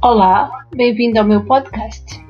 Olá, bem-vindo ao meu podcast.